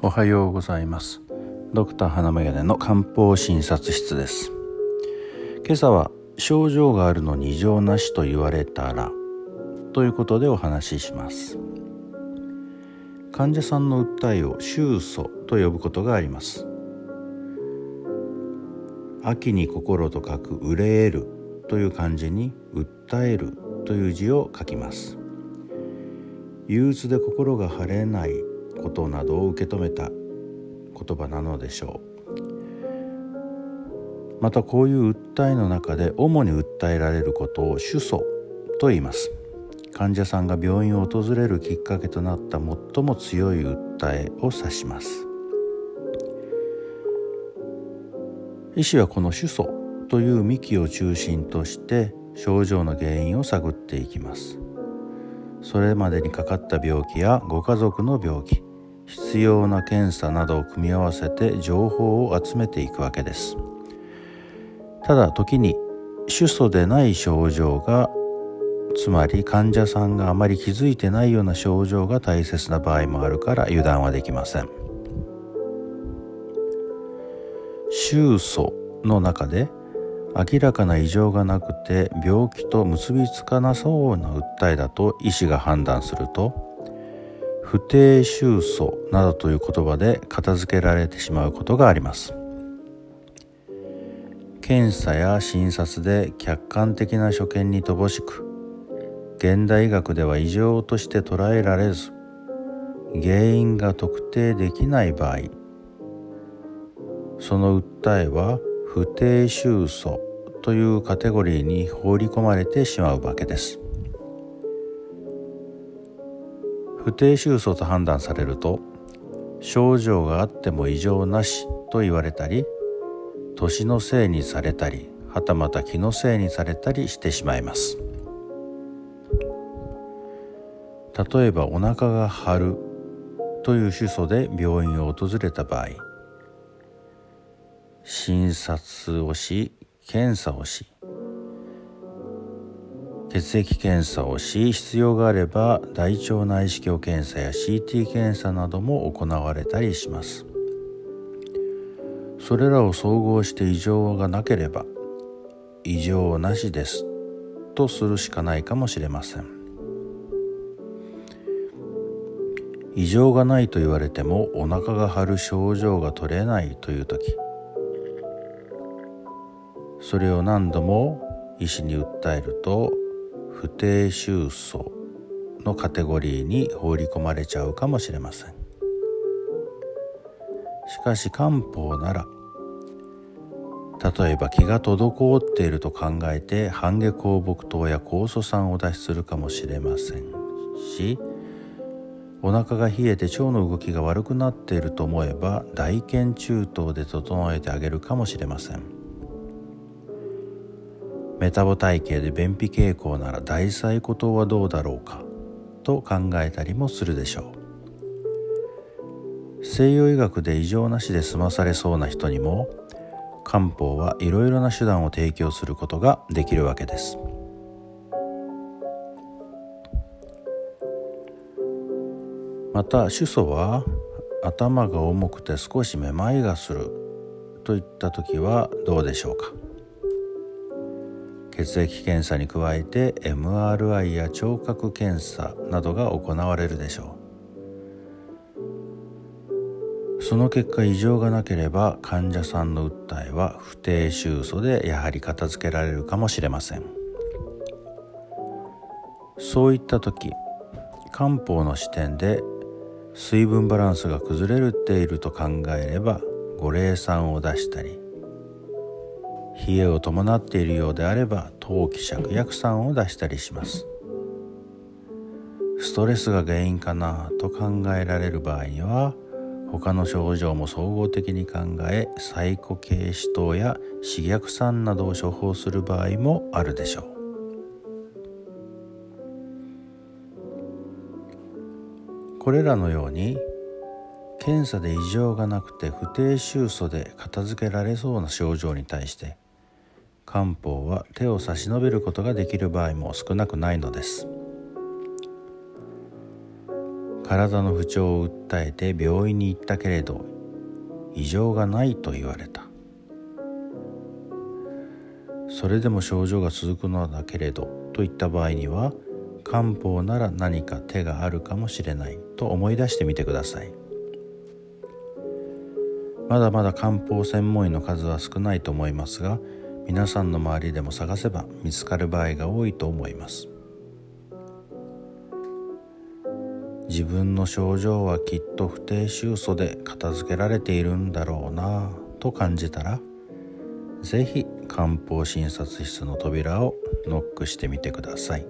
おはようございます。ドクター花眼鏡の漢方診察室です。今朝は症状があるのに異常なしと言われたらということでお話しします。患者さんの訴えを収訴と呼ぶことがあります。秋に心と書く憂えるという漢字に訴えるという字を書きます。憂鬱で心が晴れないことなどを受け止めた言葉なのでしょう。またこういう訴えの中で主に訴えられることを主訴と言います。患者さんが病院を訪れるきっかけとなった最も強い訴えを指します。医師はこの主訴という幹を中心として症状の原因を探っていきます。それまでにかかった病気やご家族の病気必要な検査などを組み合わせて情報を集めていくわけです。ただ時に主訴でない症状がつまり患者さんがあまり気づいてないような症状が大切な場合もあるから油断はできません。収訴の中で明らかな異常がなくて病気と結びつかなそうな訴えだと医師が判断すると不定収訴などという言葉で片付けられてしまうことがあります。検査や診察で客観的な所見に乏しく現代医学では異常として捉えられず原因が特定できない場合その訴えは不定収訴というカテゴリーに放り込まれてしまうわけです。不定収束と判断されると症状があっても異常なしと言われたり年のせいにされたりはたまた気のせいにされたりしてしまいます。例えばお腹が張るという主訴で病院を訪れた場合診察をし検査をし血液検査をし必要があれば大腸内視鏡検査や CT 検査なども行われたりします。それらを総合して異常がなければ異常なしですとするしかないかもしれません。異常がないと言われてもお腹が張る症状が取れないという時それを何度も医師に訴えると不定収訴のカテゴリーに放り込まれちゃうかもしれません。しかし漢方なら例えば気が滞っていると考えて半下香木糖や酵素酸をお出しするかもしれませんしお腹が冷えて腸の動きが悪くなっていると思えば大腱中等で整えてあげるかもしれません。メタボ体系で便秘傾向なら大細骨糖はどうだろうか？と考えたりもするでしょう。西洋医学で異常なしで済まされそうな人にも漢方はいろいろな手段を提供することができるわけです。また主訴は頭が重くて少しめまいがするといった時はどうでしょうか？血液検査に加えて MRI や聴覚検査などが行われるでしょう。その結果異常がなければ患者さんの訴えは不定収訴でやはり片付けられるかもしれません。そういった時漢方の視点で水分バランスが崩れていると考えれば五苓散を出したり冷えを伴っているようであれば陶器芍薬散を出したりします。ストレスが原因かなと考えられる場合には他の症状も総合的に考えサイコ系死糖や刺激酸などを処方する場合もあるでしょう。これらのように検査で異常がなくて不定収訴で片付けられそうな症状に対して漢方は手を差し伸べることができる場合も少なくないのです。体の不調を訴えて病院に行ったけれど異常がないと言われた。それでも症状が続くのだけれどといった場合には漢方なら何か手があるかもしれないと思い出してみてください。まだまだ漢方専門医の数は少ないと思いますが皆さんの周りでも探せば見つかる場合が多いと思います。自分の症状はきっと不定収素で片付けられているんだろうなと感じたら是非漢方診察室の扉をノックしてみてください。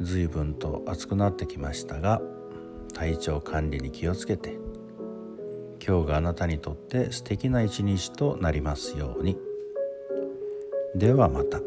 随分と暑くなってきましたが体調管理に気をつけて今日があなたにとって素敵な一日となりますようにではまた。